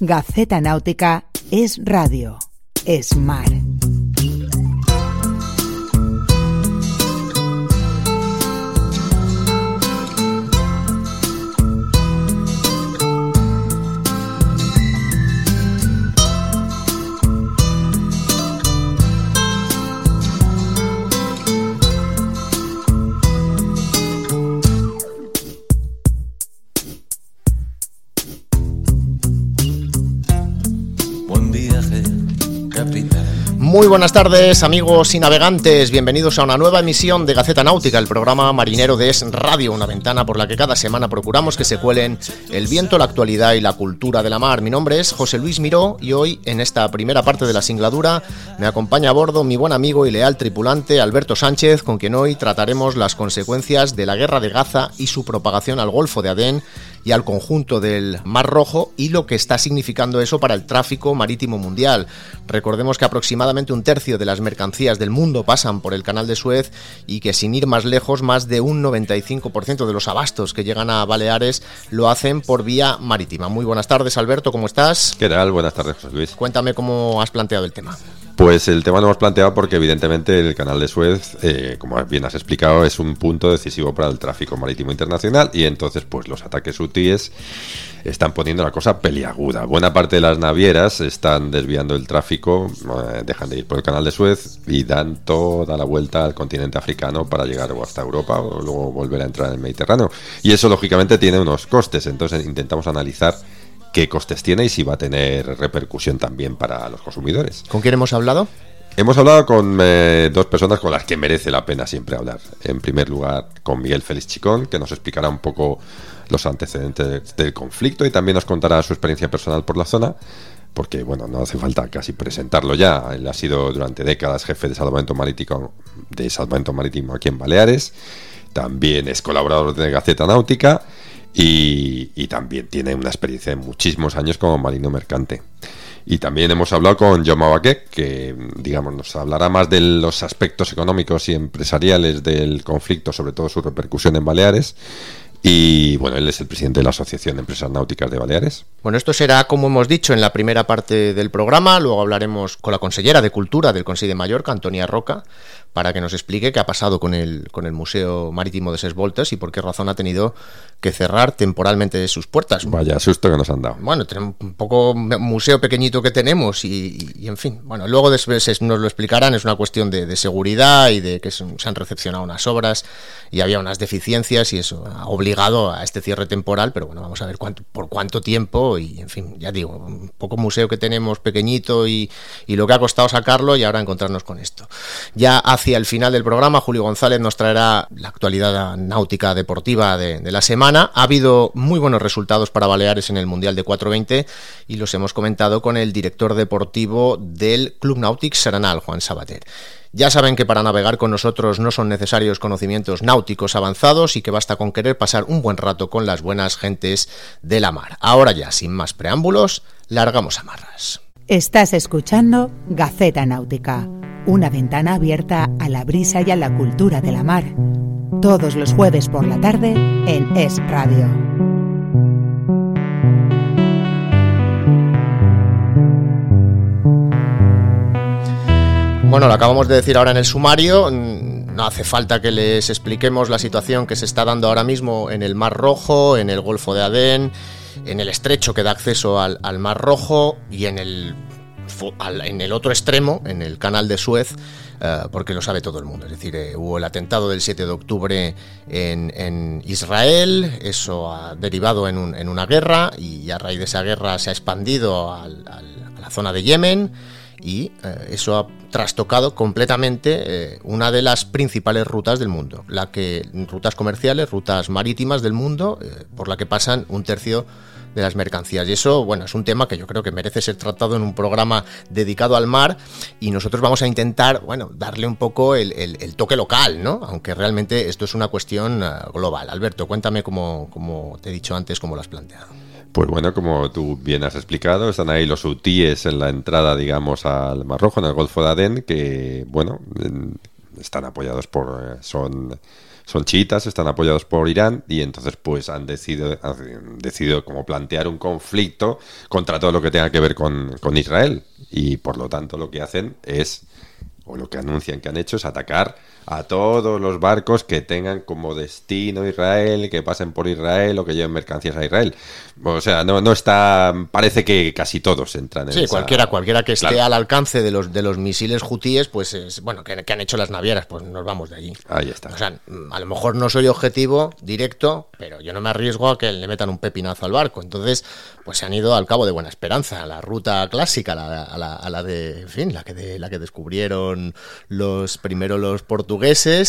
Gaceta Náutica es radio, es mar. Muy buenas tardes, amigos y navegantes. Bienvenidos a una nueva emisión de Gaceta Náutica, el programa marinero de Es Radio, una ventana por la que cada semana procuramos que se cuelen el viento, la actualidad y la cultura de la mar. Mi nombre es José Luis Miró y hoy, en esta primera parte de la singladura, me acompaña a bordo mi buen amigo y leal tripulante Alberto Sánchez, con quien hoy trataremos las consecuencias de la guerra de Gaza y su propagación al Golfo de Adén y al conjunto del Mar Rojo y lo que está significando eso para el tráfico marítimo mundial. Recordemos que aproximadamente un tercio de las mercancías del mundo pasan por el canal de Suez y que sin ir más lejos, más de un 95% de los abastos que llegan a Baleares lo hacen por vía marítima. Muy buenas tardes, Alberto, ¿cómo estás? ¿Qué tal? Buenas tardes, José Luis. Cuéntame cómo has planteado el tema. Pues el tema lo hemos planteado porque evidentemente el canal de Suez, eh, como bien has explicado, es un punto decisivo para el tráfico marítimo internacional y entonces pues los ataques hutíes están poniendo la cosa peliaguda. Buena parte de las navieras están desviando el tráfico, eh, dejan de ir por el canal de Suez y dan toda la vuelta al continente africano para llegar o hasta Europa o luego volver a entrar en el Mediterráneo. Y eso lógicamente tiene unos costes, entonces intentamos analizar qué costes tiene y si va a tener repercusión también para los consumidores. ¿Con quién hemos hablado? Hemos hablado con eh, dos personas con las que merece la pena siempre hablar. En primer lugar, con Miguel Félix Chicón, que nos explicará un poco los antecedentes del conflicto y también nos contará su experiencia personal por la zona, porque bueno, no hace falta casi presentarlo ya. Él ha sido durante décadas jefe de salvamento marítimo, de salvamento marítimo aquí en Baleares. También es colaborador de Gaceta Náutica y, también tiene una experiencia de muchísimos años como marino mercante. Y también hemos hablado con Jaume Baquet, que digamos nos hablará más de los aspectos económicos y empresariales del conflicto, sobre todo su repercusión en Baleares. Y bueno, él es el presidente de la Asociación de Empresas Náuticas de Baleares. Bueno, esto será, como hemos dicho, en la primera parte del programa. Luego hablaremos con la consellera de Cultura del Consejo de Mallorca, Antonia Roca, para que nos explique qué ha pasado con el, con el Museo Marítimo de Ses Voltas y por qué razón ha tenido que cerrar temporalmente sus puertas. Vaya susto que nos han dado. Bueno, tenemos un poco museo pequeñito que tenemos y, y, y en fin, bueno, luego después nos lo explicarán, es una cuestión de, de seguridad y de que se, se han recepcionado unas obras y había unas deficiencias y eso ha obligado a este cierre temporal, pero bueno, vamos a ver cuánto, por cuánto tiempo y en fin, ya digo, un poco museo que tenemos pequeñito y, y lo que ha costado sacarlo y ahora encontrarnos con esto. Ya hacia el final del programa, Julio González nos traerá la actualidad náutica deportiva de, la semana. Ha habido muy buenos resultados para Baleares en el Mundial de 420 y los hemos comentado con el director deportivo del Club Nautic Serenal, Juan Sabater. Ya saben que para navegar con nosotros no son necesarios conocimientos náuticos avanzados y que basta con querer pasar un buen rato con las buenas gentes de la mar. Ahora ya, sin más preámbulos, largamos amarras. Estás escuchando Gaceta Náutica, una ventana abierta a la brisa y a la cultura de la mar. Todos los jueves por la tarde en Es Radio. Bueno, lo acabamos de decir ahora en el sumario. No hace falta que les expliquemos la situación que se está dando ahora mismo en el Mar Rojo, en el Golfo de Adén, en el estrecho que da acceso al, al Mar Rojo y en el, en el otro extremo, en el Canal de Suez, Uh, porque lo sabe todo el mundo. Es decir, eh, hubo el atentado del 7 de octubre en, Israel, eso ha derivado en, un, en, una guerra y a raíz de esa guerra se ha expandido a la zona de Yemen y eh, eso ha trastocado completamente eh, una de las principales rutas del mundo, la que rutas comerciales, rutas marítimas del mundo, eh, por la que pasan un tercio de las mercancías. Y eso, bueno, es un tema que yo creo que merece ser tratado en un programa dedicado al mar y nosotros vamos a intentar, bueno, darle un poco el, toque local, ¿no? Aunque realmente esto es una cuestión eh, global. Alberto, cuéntame cómo, como te he dicho antes, cómo lo has planteado. Pues bueno, como tú bien has explicado, están ahí los UTIs en la entrada, digamos, al Mar Rojo, en el Golfo de Adén, que, bueno, están apoyados por... Eh, son son chiitas, están apoyados por Irán y entonces pues han decidido, han decidido como plantear un conflicto contra todo lo que tenga que ver con, con Israel. Y por lo tanto lo que hacen es, o lo que anuncian que han hecho es atacar a todos los barcos que tengan como destino Israel, que pasen por Israel o que lleven mercancías a Israel. O sea, no, no está. Parece que casi todos entran en Sí, cualquiera, cualquiera que esté al alcance de los, de los misiles hutíes, pues es, bueno, que, han hecho las navieras, pues nos vamos de allí. Ahí está. O sea, a lo mejor no soy objetivo directo, pero yo no me arriesgo a que le metan un pepinazo al barco. Entonces, pues se han ido al cabo de Buena Esperanza, a la ruta clásica, a la, a la, a la de, en fin, la que, de, la que descubrieron los primero los portugueses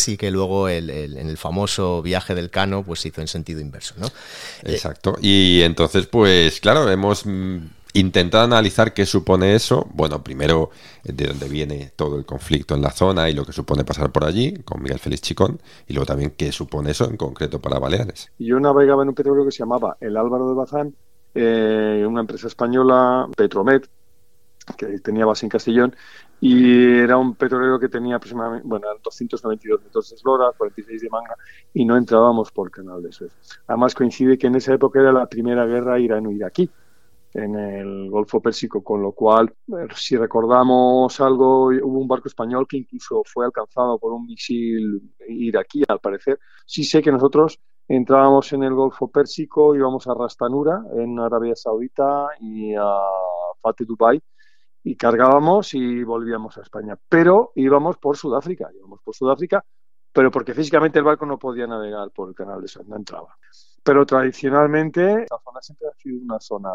y que luego el, en el famoso viaje del Cano pues se hizo en sentido inverso, ¿no? Eh, Exacto. Y entonces, pues claro, hemos mm, intentado analizar qué supone eso. Bueno, primero de dónde viene todo el conflicto en la zona y lo que supone pasar por allí, con Miguel Félix Chicón, y luego también qué supone eso en concreto para Baleares. Yo navegaba en un petróleo que se llamaba el Álvaro de Bazán, eh, una empresa española, Petromet, que tenía base en Castellón, y era un petrolero que tenía aproximadamente, bueno, 292 metros de eslora, 46 de manga, y no entrábamos por Canal de Suez. Además coincide que en esa época era la primera guerra irano-iraquí en el Golfo Pérsico, con lo cual, si recordamos algo, hubo un barco español que incluso fue alcanzado por un misil iraquí, al parecer. Sí sé que nosotros entrábamos en el Golfo Pérsico, íbamos a Rastanura, en Arabia Saudita, y a Fateh Dubai, y cargábamos y volvíamos a España. Pero íbamos por Sudáfrica, íbamos por Sudáfrica, pero porque físicamente el barco no podía navegar por el canal de Suez, no entraba. Pero tradicionalmente la zona siempre ha sido una zona,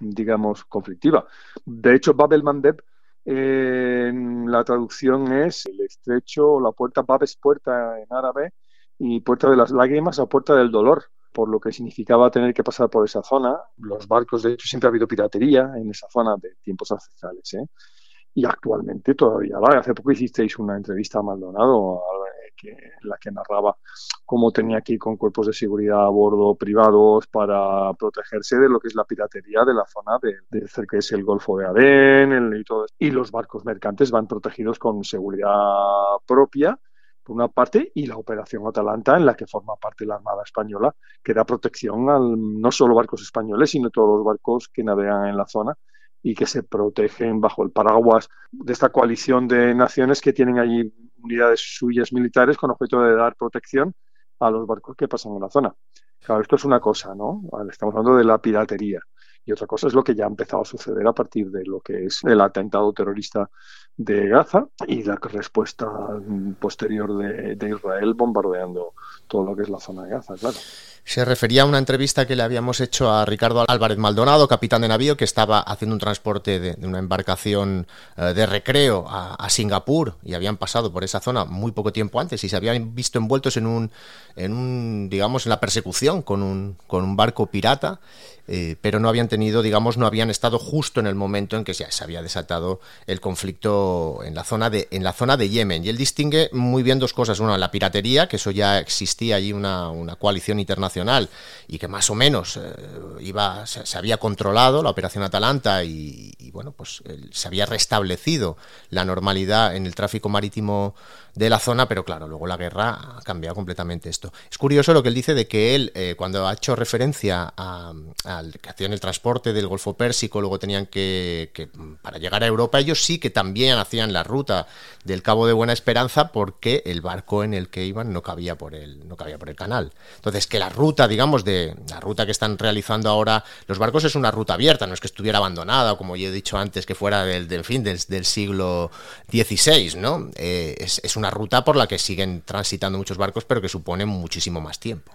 digamos, conflictiva. De hecho, Bab el Mandeb, la traducción es el estrecho, la puerta, Bab es puerta en árabe, y puerta de las lágrimas o puerta del dolor por lo que significaba tener que pasar por esa zona. Los barcos, de hecho, siempre ha habido piratería en esa zona de tiempos ancestrales. ¿eh? Y actualmente todavía. Hace poco hicisteis una entrevista a Maldonado, que, en la que narraba cómo tenía que ir con cuerpos de seguridad a bordo privados para protegerse de lo que es la piratería de la zona de, de cerca es el Golfo de Adén y todo. Y los barcos mercantes van protegidos con seguridad propia por una parte, y la Operación Atalanta, en la que forma parte la Armada Española, que da protección a no solo barcos españoles, sino todos los barcos que navegan en la zona y que se protegen bajo el paraguas de esta coalición de naciones que tienen allí unidades suyas militares con objeto de dar protección a los barcos que pasan en la zona. Claro, esto es una cosa, ¿no? Estamos hablando de la piratería. Y otra cosa es lo que ya ha empezado a suceder a partir de lo que es el atentado terrorista de Gaza y la respuesta posterior de, de Israel bombardeando todo lo que es la zona de Gaza, claro. Se refería a una entrevista que le habíamos hecho a Ricardo Álvarez Maldonado, capitán de navío, que estaba haciendo un transporte de, una embarcación eh, de recreo a, Singapur y habían pasado por esa zona muy poco tiempo antes y se habían visto envueltos en un, en un digamos, en la persecución con un, con un barco pirata eh, pero no habían tenido, digamos, no habían estado justo en el momento en que se había desatado el conflicto en la zona de, en la zona de Yemen. Y él distingue muy bien dos cosas. Una, la piratería, que eso ya existía allí una, una coalición internacional y que más o menos eh, iba, se, había controlado la operación Atalanta y, bueno, pues se había restablecido la normalidad en el tráfico marítimo de la zona, pero claro, luego la guerra ha cambiado completamente esto. Es curioso lo que él dice de que él, eh, cuando ha hecho referencia al que hacían el transporte del Golfo Pérsico, luego tenían que, que, para llegar a Europa, ellos sí que también hacían la ruta del Cabo de Buena Esperanza porque el barco en el que iban no cabía por el, no cabía por el canal. Entonces, que la ruta, digamos, de la ruta que están realizando ahora los barcos es una ruta abierta, no es que estuviera abandonada, como yo he dicho antes, que fuera del, fin, del, siglo XVI, ¿no? Eh, es, es una ruta por la que siguen transitando muchos barcos, pero que supone muchísimo más tiempo.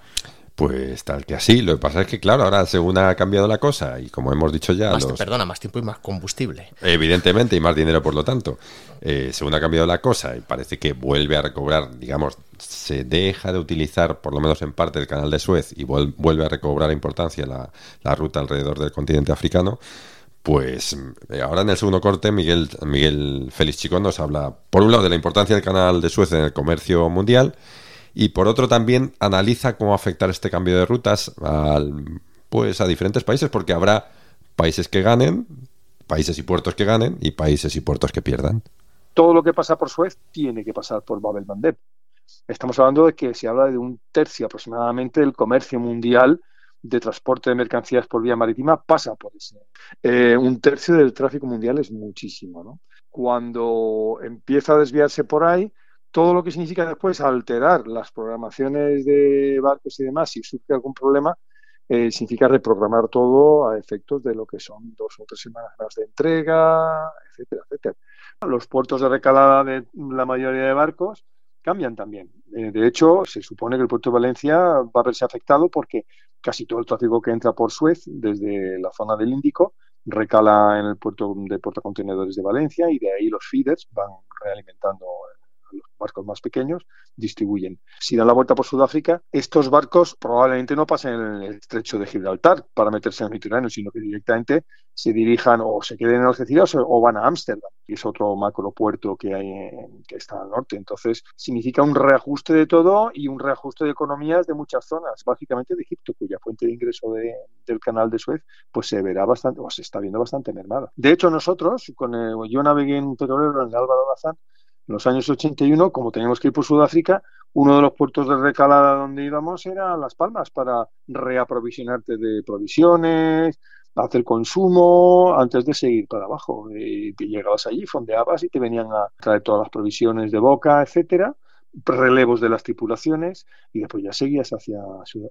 Pues tal que así. Lo que pasa es que, claro, ahora según ha cambiado la cosa y como hemos dicho ya... Más, Perdona, más tiempo y más combustible. Evidentemente, y más dinero por lo tanto. Eh, según ha cambiado la cosa y parece que vuelve a recobrar, digamos, se deja de utilizar, por lo menos en parte, el canal de Suez y vuelve a recobrar importancia la, la ruta alrededor del continente africano, pues eh, ahora en el segundo corte Miguel, Miguel Félix Chicón nos habla, por un lado, de la importancia del canal de Suez en el comercio mundial y por otro también analiza cómo afectar este cambio de rutas al, pues a diferentes países, porque habrá países que ganen, países y puertos que ganen y países y puertos que pierdan. Todo lo que pasa por Suez tiene que pasar por Babel Mandeb. Estamos hablando de que se habla de un tercio aproximadamente del comercio mundial de transporte de mercancías por vía marítima pasa por ese. Eh, un tercio del tráfico mundial es muchísimo. ¿no? Cuando empieza a desviarse por ahí, todo lo que significa después alterar las programaciones de barcos y demás, si surge algún problema, eh, significa reprogramar todo a efectos de lo que son dos o tres semanas más de entrega, etcétera, etcétera. Los puertos de recalada de la mayoría de barcos cambian también. Eh, de hecho, se supone que el puerto de Valencia va a verse afectado porque casi todo el tráfico que entra por Suez desde la zona del Índico recala en el puerto de portacontenedores de Valencia y de ahí los feeders van realimentando los barcos más pequeños distribuyen. Si dan la vuelta por Sudáfrica, estos barcos probablemente no pasen en el estrecho de Gibraltar para meterse en el Mediterráneo, sino que directamente se dirijan o se queden en Algeciras o van a Ámsterdam, que es otro macropuerto que hay que está al norte. Entonces, significa un reajuste de todo y un reajuste de economías de muchas zonas, básicamente de Egipto, cuya fuente de ingreso del canal de Suez pues se verá bastante, o se está viendo bastante mermada. De hecho, nosotros, con yo navegué en un petrolero en el Álvaro Bazán, en los años 81, como teníamos que ir por Sudáfrica, uno de los puertos de recalada donde íbamos era Las Palmas para reaprovisionarte de provisiones, hacer consumo antes de seguir para abajo. Y llegabas allí, fondeabas y te venían a traer todas las provisiones de boca, etcétera, relevos de las tripulaciones y después ya seguías hacia,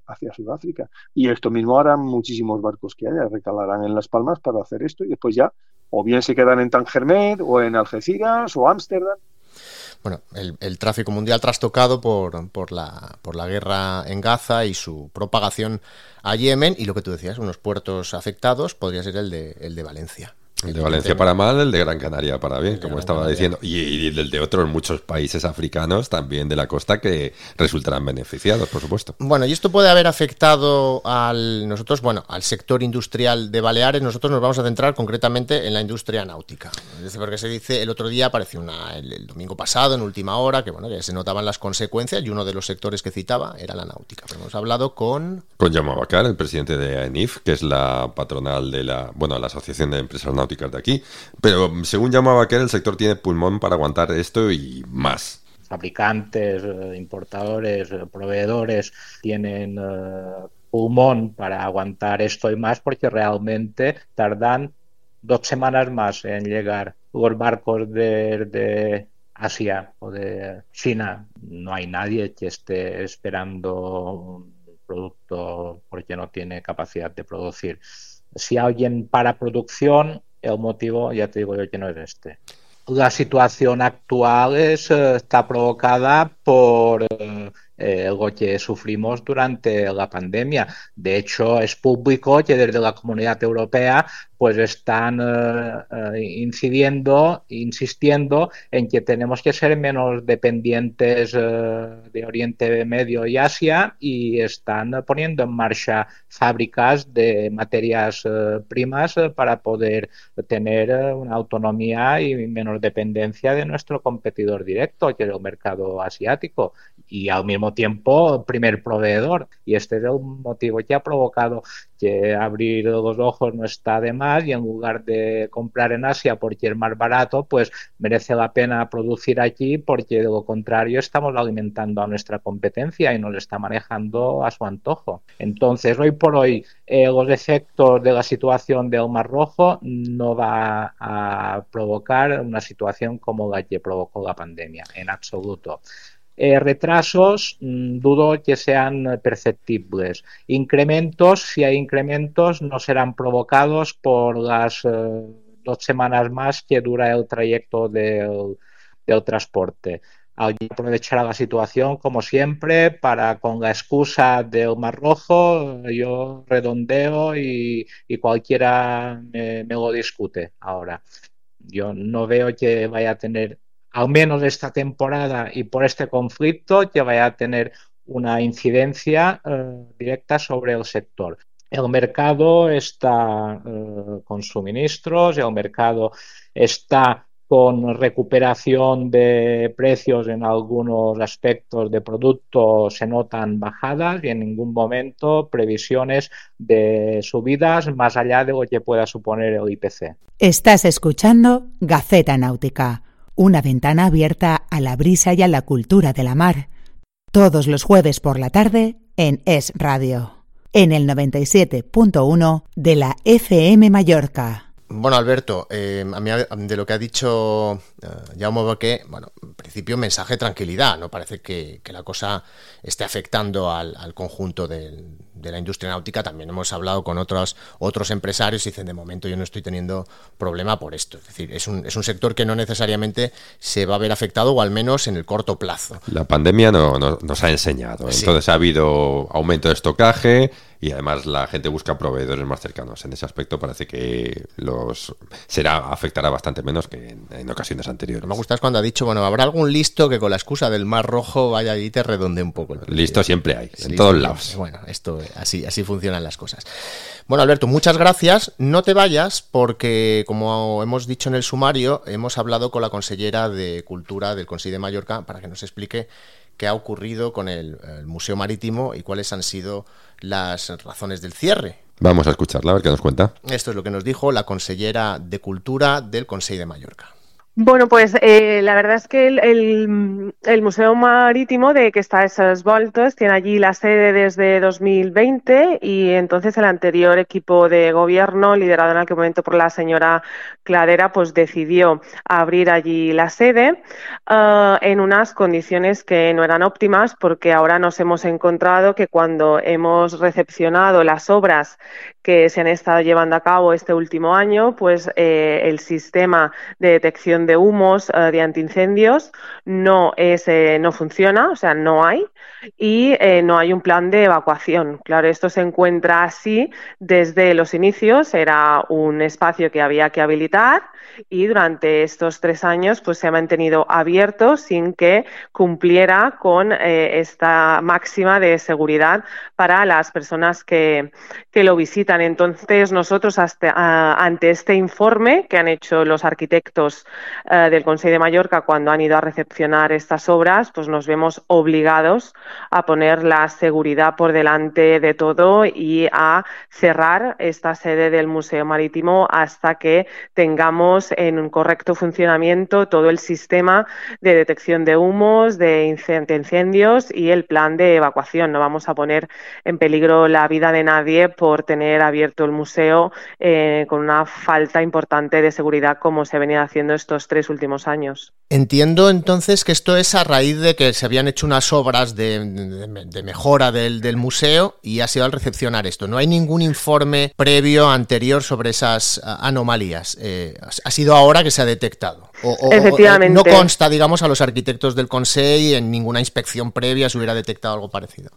hacia Sudáfrica. Y esto mismo harán muchísimos barcos que haya, recalarán en Las Palmas para hacer esto y después ya o bien se quedan en Tangermet o en Algeciras o Ámsterdam bueno, el, tráfico mundial trastocado por, por, la, por la guerra en Gaza y su propagación a Yemen y lo que tú decías, unos puertos afectados podría ser el de, el de Valencia. El de Valencia para mal, el de Gran Canaria para bien, como estaba diciendo. Y, el de otros muchos países africanos también de la costa que resultarán beneficiados, por supuesto. Bueno, y esto puede haber afectado al nosotros, bueno, al sector industrial de Baleares. Nosotros nos vamos a centrar concretamente en la industria náutica. Porque se dice, el otro día apareció una, el, domingo pasado, en última hora, que bueno, que se notaban las consecuencias y uno de los sectores que citaba era la náutica. Pero hemos hablado con... Con Jaume Bacar, el presidente de AENIF, que es la patronal de la, bueno, la Asociación de Empresas Náuticas de aquí. Pero según llamaba que el sector tiene pulmón para aguantar esto y más. Fabricantes, eh, importadores, eh, proveedores tienen eh, pulmón para aguantar esto y más porque realmente tardan dos semanas más en llegar los barcos de, de Asia o de China. No hay nadie que esté esperando un producto porque no tiene capacidad de producir. Si alguien para producción, el motivo, ya te digo yo que no es este. La situación actual es, eh, está provocada por eh, lo que sufrimos durante la pandemia. De hecho, es público que desde la Comunidad Europea pues están eh, eh, incidiendo, insistiendo en que tenemos que ser menos dependientes eh, de Oriente Medio y Asia y están poniendo en marcha fábricas de materias primas para poder tener una autonomía y menos dependencia de nuestro competidor directo, que es el mercado asiático, y al mismo tiempo primer proveedor. Y este es el motivo que ha provocado que abrir los ojos no está de más y en lugar de comprar en Asia porque es más barato, pues merece la pena producir aquí porque de lo contrario estamos alimentando a nuestra competencia y nos está manejando a su antojo. Entonces, hoy por hoy, eh, los efectos de la situación del Mar Rojo no va a provocar una situación como la que provocó la pandemia, en absoluto. Eh, retrasos mm, dudo que sean perceptibles. Incrementos, si hay incrementos, no serán provocados por las eh, dos semanas más que dura el trayecto del, transporte. alguien aprovechará la situación, como siempre, para con la excusa del Mar Rojo, yo redondeo y, cualquiera me, me, lo discute ahora. Yo no veo que vaya a tener, al menos esta temporada y por este conflicto, que vaya a tener una incidencia eh, directa sobre el sector. El mercado está eh, con suministros, el mercado está con recuperación de precios en algunos aspectos de producto se notan bajadas y en ningún momento previsiones de subidas más allá de lo que pueda suponer el IPC. Estás escuchando Gaceta Náutica, una ventana abierta a la brisa y a la cultura de la mar. Todos los jueves por la tarde en Es Radio, en el 97.1 de la FM Mallorca. Bueno, Alberto, eh, a mí de lo que ha dicho uh, Jaume Boqué, bueno, en principio mensaje de tranquilidad, no parece que, la cosa esté afectando al, conjunto de, la industria náutica. También hemos hablado con otros, otros empresarios y dicen, de momento yo no estoy teniendo problema por esto. Es decir, es un, es un sector que no necesariamente se va a ver afectado, o al menos en el corto plazo. La pandemia no, nos ha enseñado. Entonces ha habido aumento de estocaje y además la gente busca proveedores más cercanos. En ese aspecto parece que los será afectará bastante menos que en, ocasiones anteriores. Me gusta cuando ha dicho, bueno, habrá algún listo que con la excusa del Mar Rojo vaya y te redonde un poco. listo siempre hay, en todos lados. Bueno, esto así así funcionan las cosas. Bueno, Alberto, muchas gracias. No te vayas porque, como hemos dicho en el sumario, hemos hablado con la consellera de Cultura del Consejo de Mallorca para que nos explique qué ha ocurrido con el, Museo Marítimo y cuáles han sido las razones del cierre. Vamos a escucharla, a ver qué nos cuenta. Esto es lo que nos dijo la consellera de Cultura del Consejo de Mallorca. Bueno, pues eh, la verdad es que el, Museo Marítimo de que está esos voltos tiene allí la sede desde 2020 y entonces el anterior equipo de gobierno, liderado en aquel momento por la señora Cladera, pues decidió abrir allí la sede uh, en unas condiciones que no eran óptimas porque ahora nos hemos encontrado que cuando hemos recepcionado las obras que se han estado llevando a cabo este último año, pues eh, el sistema de detección de humos eh, de antiincendios no es eh, no funciona, o sea, no hay y no hay un plan de evacuación. Claro, esto se encuentra así desde los inicios, era un espacio que había que habilitar y durante estos tres años pues se ha mantenido abierto sin que cumpliera con esta máxima de seguridad para las personas que, que lo visitan entonces, nosotros ante este informe que han hecho los arquitectos eh, del Consejo de Mallorca cuando han ido a recepcionar estas obras, pues nos vemos obligados a poner la seguridad por delante de todo y a cerrar esta sede del Museo Marítimo hasta que tengamos en un correcto funcionamiento todo el sistema de detección de humos, de incendios y el plan de evacuación. No vamos a poner en peligro la vida de nadie por tener abierto el museo eh, con una falta importante de seguridad como se ha venido haciendo estos tres últimos años. Entiendo entonces que esto es a raíz de que se habían hecho unas obras de, mejora del, museo y ha sido al recepcionar esto. No hay ningún informe previo anterior sobre esas anomalías. Eh, ha sido ahora que se ha detectado. Efectivamente. no consta, digamos, a los arquitectos del Consejo en ninguna inspección previa se hubiera detectado algo parecido.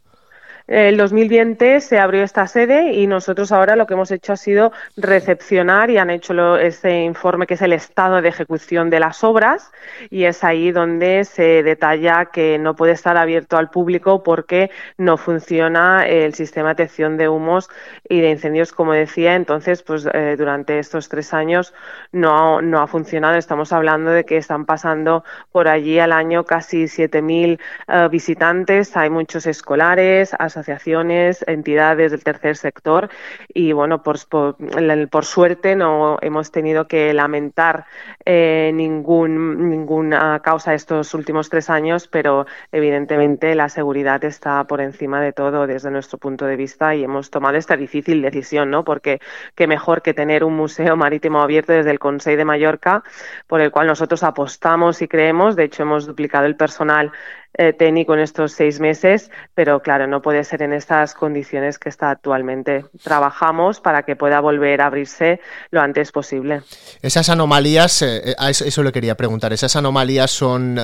El 2020 se abrió esta sede y nosotros ahora lo que hemos hecho ha sido recepcionar y han hecho ese informe que es el estado de ejecución de las obras y es ahí donde se detalla que no puede estar abierto al público porque no funciona el sistema de detección de humos y de incendios, como decía. Entonces, pues eh, durante estos tres años no, no ha funcionado. Estamos hablando de que están pasando por allí al año casi 7.000 uh, visitantes. Hay muchos escolares, asociaciones, entidades del tercer sector y bueno, por, por, suerte no hemos tenido que lamentar eh, ningún, ninguna causa estos últimos tres años, pero evidentemente la seguridad está por encima de todo desde nuestro punto de vista y hemos tomado esta difícil decisión, ¿no? Porque qué mejor que tener un museo marítimo abierto desde el Consejo de Mallorca, por el cual nosotros apostamos y creemos, de hecho hemos duplicado el personal eh, técnico en estos seis meses, pero claro, no puede ser en estas condiciones que está actualmente. Trabajamos para que pueda volver a abrirse lo antes posible. Esas anomalías, eh, eso, le quería preguntar, esas anomalías son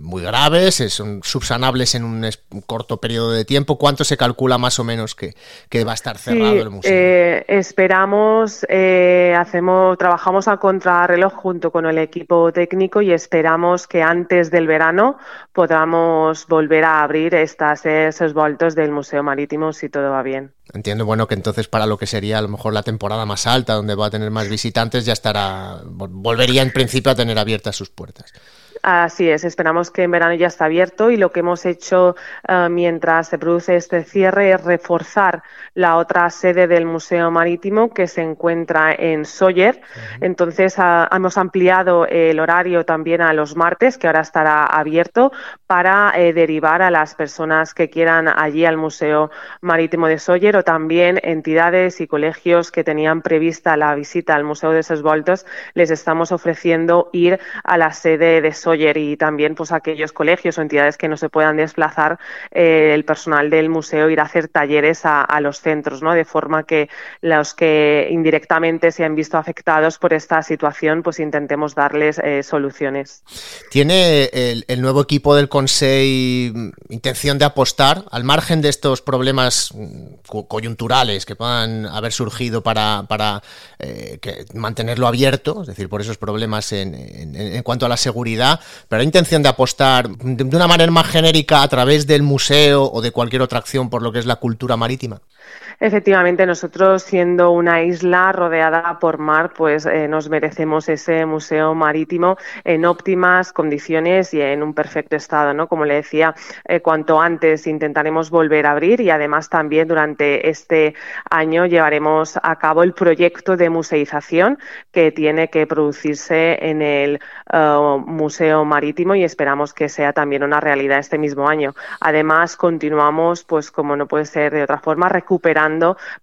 muy graves, son subsanables en un, corto periodo de tiempo. ¿Cuánto se calcula más o menos que, que va a estar cerrado el museo? esperamos, hacemos, trabajamos a contrarreloj junto con el equipo técnico y esperamos que antes del verano podamos volver a abrir estas, esos voltos del Museo Marítimo si todo va bien. Entiendo, bueno, que entonces para lo que sería a lo mejor la temporada más alta, donde va a tener más visitantes, ya estará, volvería en principio a tener abiertas sus puertas. Así es, esperamos que en verano ya está abierto y lo que hemos hecho eh, mientras se produce este cierre es reforzar la otra sede del Museo Marítimo que se encuentra en Sawyer. Entonces hemos ampliado el horario también a los martes, que ahora estará abierto, para eh, derivar a las personas que quieran allí al Museo Marítimo de Sawyer o también entidades y colegios que tenían prevista la visita al Museo de Voltos, les estamos ofreciendo ir a la sede de Sawyer y también pues aquellos colegios o entidades que no se puedan desplazar eh, el personal del museo ir a hacer talleres a, los centros, ¿no? De forma que los que indirectamente se han visto afectados por esta situación, pues intentemos darles eh, soluciones. ¿Tiene el, nuevo equipo del Consejo intención de apostar al margen de estos problemas mm, coyunturales que puedan haber surgido para, para eh, mantenerlo abierto, es decir, por esos problemas en, en cuanto a la seguridad, pero hay intención de apostar de una manera más genérica a través del museo o de cualquier otra acción por lo que es la cultura marítima. Efectivamente, nosotros siendo una isla rodeada por mar, pues eh, nos merecemos ese museo marítimo en óptimas condiciones y en un perfecto estado, ¿no? Como le decía, eh, cuanto antes intentaremos volver a abrir y además también durante este año llevaremos a cabo el proyecto de museización que tiene que producirse en el eh, museo marítimo y esperamos que sea también una realidad este mismo año. Además, continuamos, pues como no puede ser de otra forma, recuperando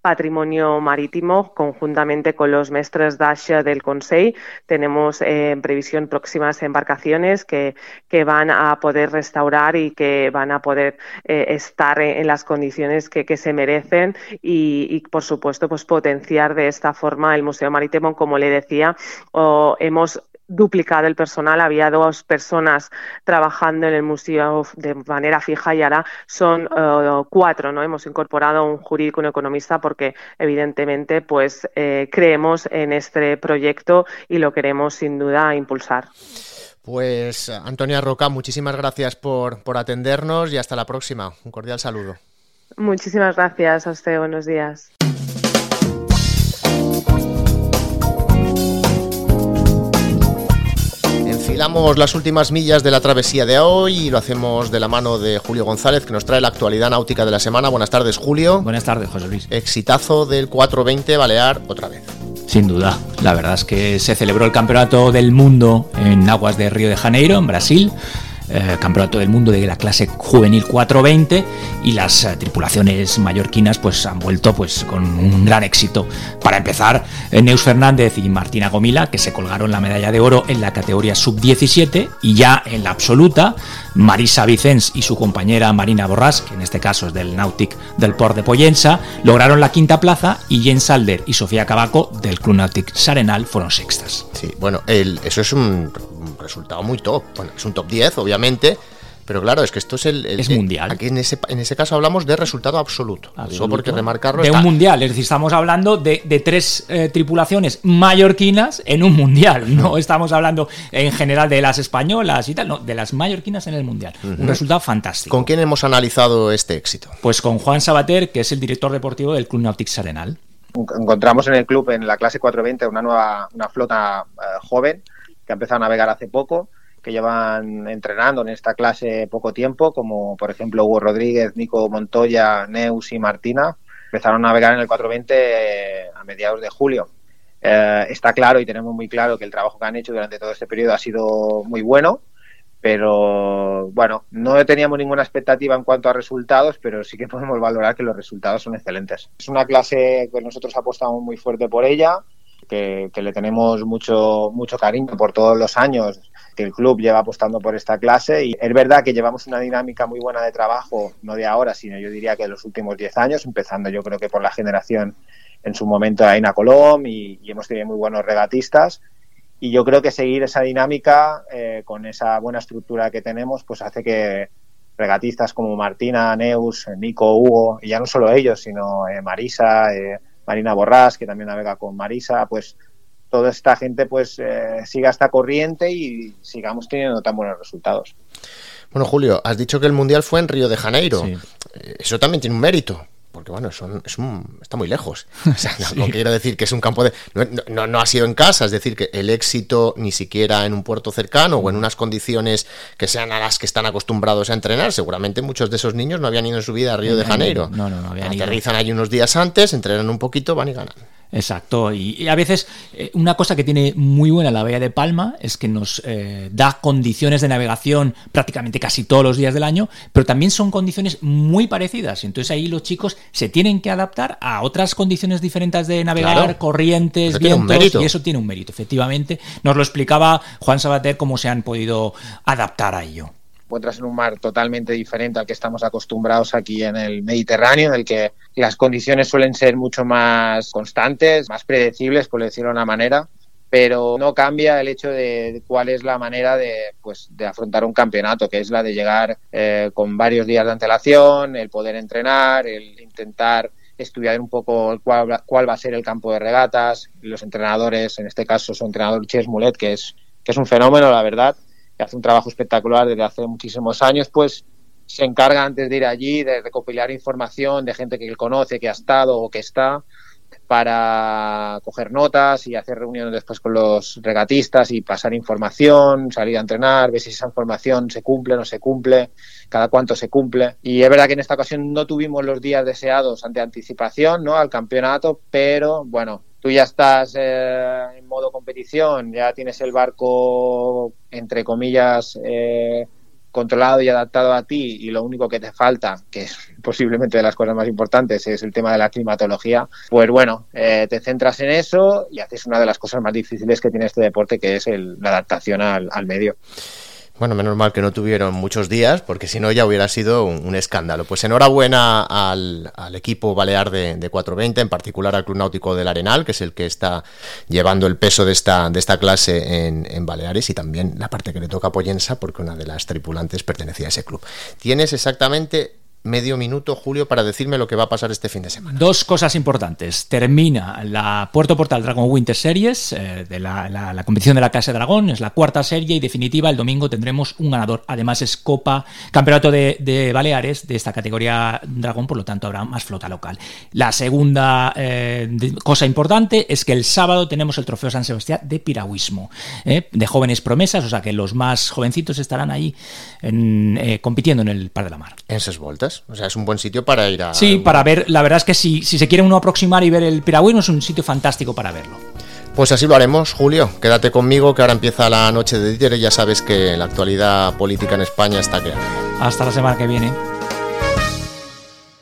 patrimonio marítimo conjuntamente con los mestres d'Asha del Consell. Tenemos eh, en previsión próximas embarcaciones que, que, van a poder restaurar y que van a poder eh, estar en, las condiciones que, se merecen y, por supuesto, pues potenciar de esta forma el Museo Marítimo, como le decía, o hemos duplicado el personal. Había dos personas trabajando en el museo de manera fija y ahora son eh, cuatro. ¿no? Hemos incorporado un jurídico un economista porque evidentemente pues eh, creemos en este proyecto y lo queremos sin duda impulsar. Pues Antonia Roca, muchísimas gracias por, por atendernos y hasta la próxima. Un cordial saludo. Muchísimas gracias a usted. Buenos días. Enfilamos las últimas millas de la travesía de hoy y lo hacemos de la mano de Julio González, que nos trae la actualidad náutica de la semana. Buenas tardes, Julio. Buenas tardes, José Luis. Exitazo del 420 Balear otra vez. Sin duda, la verdad es que se celebró el Campeonato del Mundo en aguas de Río de Janeiro, en Brasil eh, campeonato del mundo de la clase juvenil 420 y las eh, tripulaciones mallorquinas pues han vuelto pues con un gran éxito. Para empezar, eh, Neus Fernández y Martina Gomila que se colgaron la medalla de oro en la categoría sub-17 y ya en la absoluta Marisa Vicens y su compañera Marina Borrás, que en este caso es del Nautic del Port de Poyensa, lograron la quinta plaza y Jens Salder y Sofía Cabaco del Club Nautic Sarenal fueron sextas. Sí, bueno, eso es un resultado muy top. Bueno, es un top 10, obviamente. Pero claro, es que esto es el. es mundial. Aquí en ese, en ese caso hablamos de resultado absoluto. absoluto. porque remarcarlo. De un mundial, es decir, estamos hablando de, de tres eh, tripulaciones mallorquinas en un mundial. No estamos hablando en general de las españolas y tal, no, de las mallorquinas en el mundial. Un resultado fantástico. ¿Con quién hemos analizado este éxito? Pues con Juan Sabater, que es el director deportivo del Club Nautic Arenal. Encontramos en el club, en la clase 420, una nueva una flota eh, joven que ha empezado a navegar hace poco, que llevan entrenando en esta clase poco tiempo, como por ejemplo Hugo Rodríguez, Nico Montoya, Neus y Martina. Empezaron a navegar en el 420 eh, a mediados de julio. Eh, está claro y tenemos muy claro que el trabajo que han hecho durante todo este periodo ha sido muy bueno, pero bueno, no teníamos ninguna expectativa en cuanto a resultados, pero sí que podemos valorar que los resultados son excelentes. Es una clase que nosotros apostamos muy fuerte por ella, que, le tenemos mucho, mucho cariño por todos los años que el club lleva apostando por esta clase. Y es verdad que llevamos una dinámica muy buena de trabajo, no de ahora, sino yo diría que de los últimos 10 años, empezando yo creo que por la generación en su momento de Aina Colom y, hemos tenido muy buenos regatistas. Y yo creo que seguir esa dinámica eh, con esa buena estructura que tenemos pues hace que regatistas como Martina, Neus, Nico, Hugo, y ya no solo ellos, sino eh, Marisa, eh, Marina Borrás, que también navega con Marisa, pues toda esta gente pues siga esta corriente y sigamos teniendo tan buenos resultados. Bueno, Julio, has dicho que el Mundial fue en Río de Janeiro. Eso también tiene un mérito porque bueno, son, es está muy lejos. O sea, no, quiero decir que es un campo de... No, no, ha sido en casa, es decir, que el éxito ni siquiera en un puerto cercano o en unas condiciones que sean a las que están acostumbrados a entrenar, seguramente muchos de esos niños no habían ido en su vida a Río de Janeiro. No, no, no habían Aterrizan allí unos días antes, entrenan un poquito, van y ganan. Exacto, y, a veces eh, una cosa que tiene muy buena la Bahía de Palma es que nos eh, da condiciones de navegación prácticamente casi todos los días del año, pero también son condiciones muy parecidas. Entonces ahí los chicos se tienen que adaptar a otras condiciones diferentes de navegar, corrientes, vientos, y eso tiene un mérito, efectivamente. Nos lo explicaba Juan Sabater cómo se han podido adaptar a ello encuentras en un mar totalmente diferente al que estamos acostumbrados aquí en el Mediterráneo, en el que las condiciones suelen ser mucho más constantes, más predecibles, por decirlo de una manera, pero no cambia el hecho de cuál es la manera de, pues, de afrontar un campeonato, que es la de llegar eh, con varios días de antelación, el poder entrenar, el intentar estudiar un poco cuál, va a ser el campo de regatas. Los entrenadores, en este caso su entrenador Ches Mulet, que es, que es un fenómeno, la verdad, que hace un trabajo espectacular desde hace muchísimos años, pues se encarga antes de ir allí de recopilar información de gente que él conoce, que ha estado o que está, para coger notas y hacer reuniones después con los regatistas y pasar información, salir a entrenar, ver si esa información se cumple o no se cumple, cada cuánto se cumple. Y es verdad que en esta ocasión no tuvimos los días deseados ante anticipación ¿no? al campeonato, pero bueno, tú ya estás eh, en modo competición, ya tienes el barco, entre comillas, eh, controlado y adaptado a ti y lo único que te falta, que es posiblemente de las cosas más importantes, es el tema de la climatología, pues bueno, eh, te centras en eso y haces una de las cosas más difíciles que tiene este deporte, que es la adaptación al medio. Bueno, menos mal que no tuvieron muchos días, porque si no ya hubiera sido un, escándalo. Pues enhorabuena al, equipo balear de, 420, en particular al Club Náutico del Arenal, que es el que está llevando el peso de esta, de esta clase en, en Baleares, y también la parte que le toca a Poyensa, porque una de las tripulantes pertenecía a ese club. Tienes exactamente medio minuto, Julio, para decirme lo que va a pasar este fin de semana. Dos cosas importantes. Termina la Puerto Portal Dragon Winter Series, eh, de la, competición de la Casa de Dragón, es la cuarta serie y definitiva. El domingo tendremos un ganador. Además es Copa, Campeonato de, Baleares de esta categoría Dragón, por lo tanto habrá más flota local. La segunda eh, cosa importante es que el sábado tenemos el Trofeo San Sebastián de piragüismo, eh, de jóvenes promesas, o sea que los más jovencitos estarán ahí compitiendo en el Par de la Mar. En esas vueltas. O sea, es un buen sitio para ir a. Sí, para ver. La verdad es que si, si se quiere uno aproximar y ver el piragüismo, es un sitio fantástico para verlo. Pues así lo haremos, Julio. Quédate conmigo, que ahora empieza la noche de Díter y ya sabes que la actualidad política en España está creada. Hasta la semana que viene.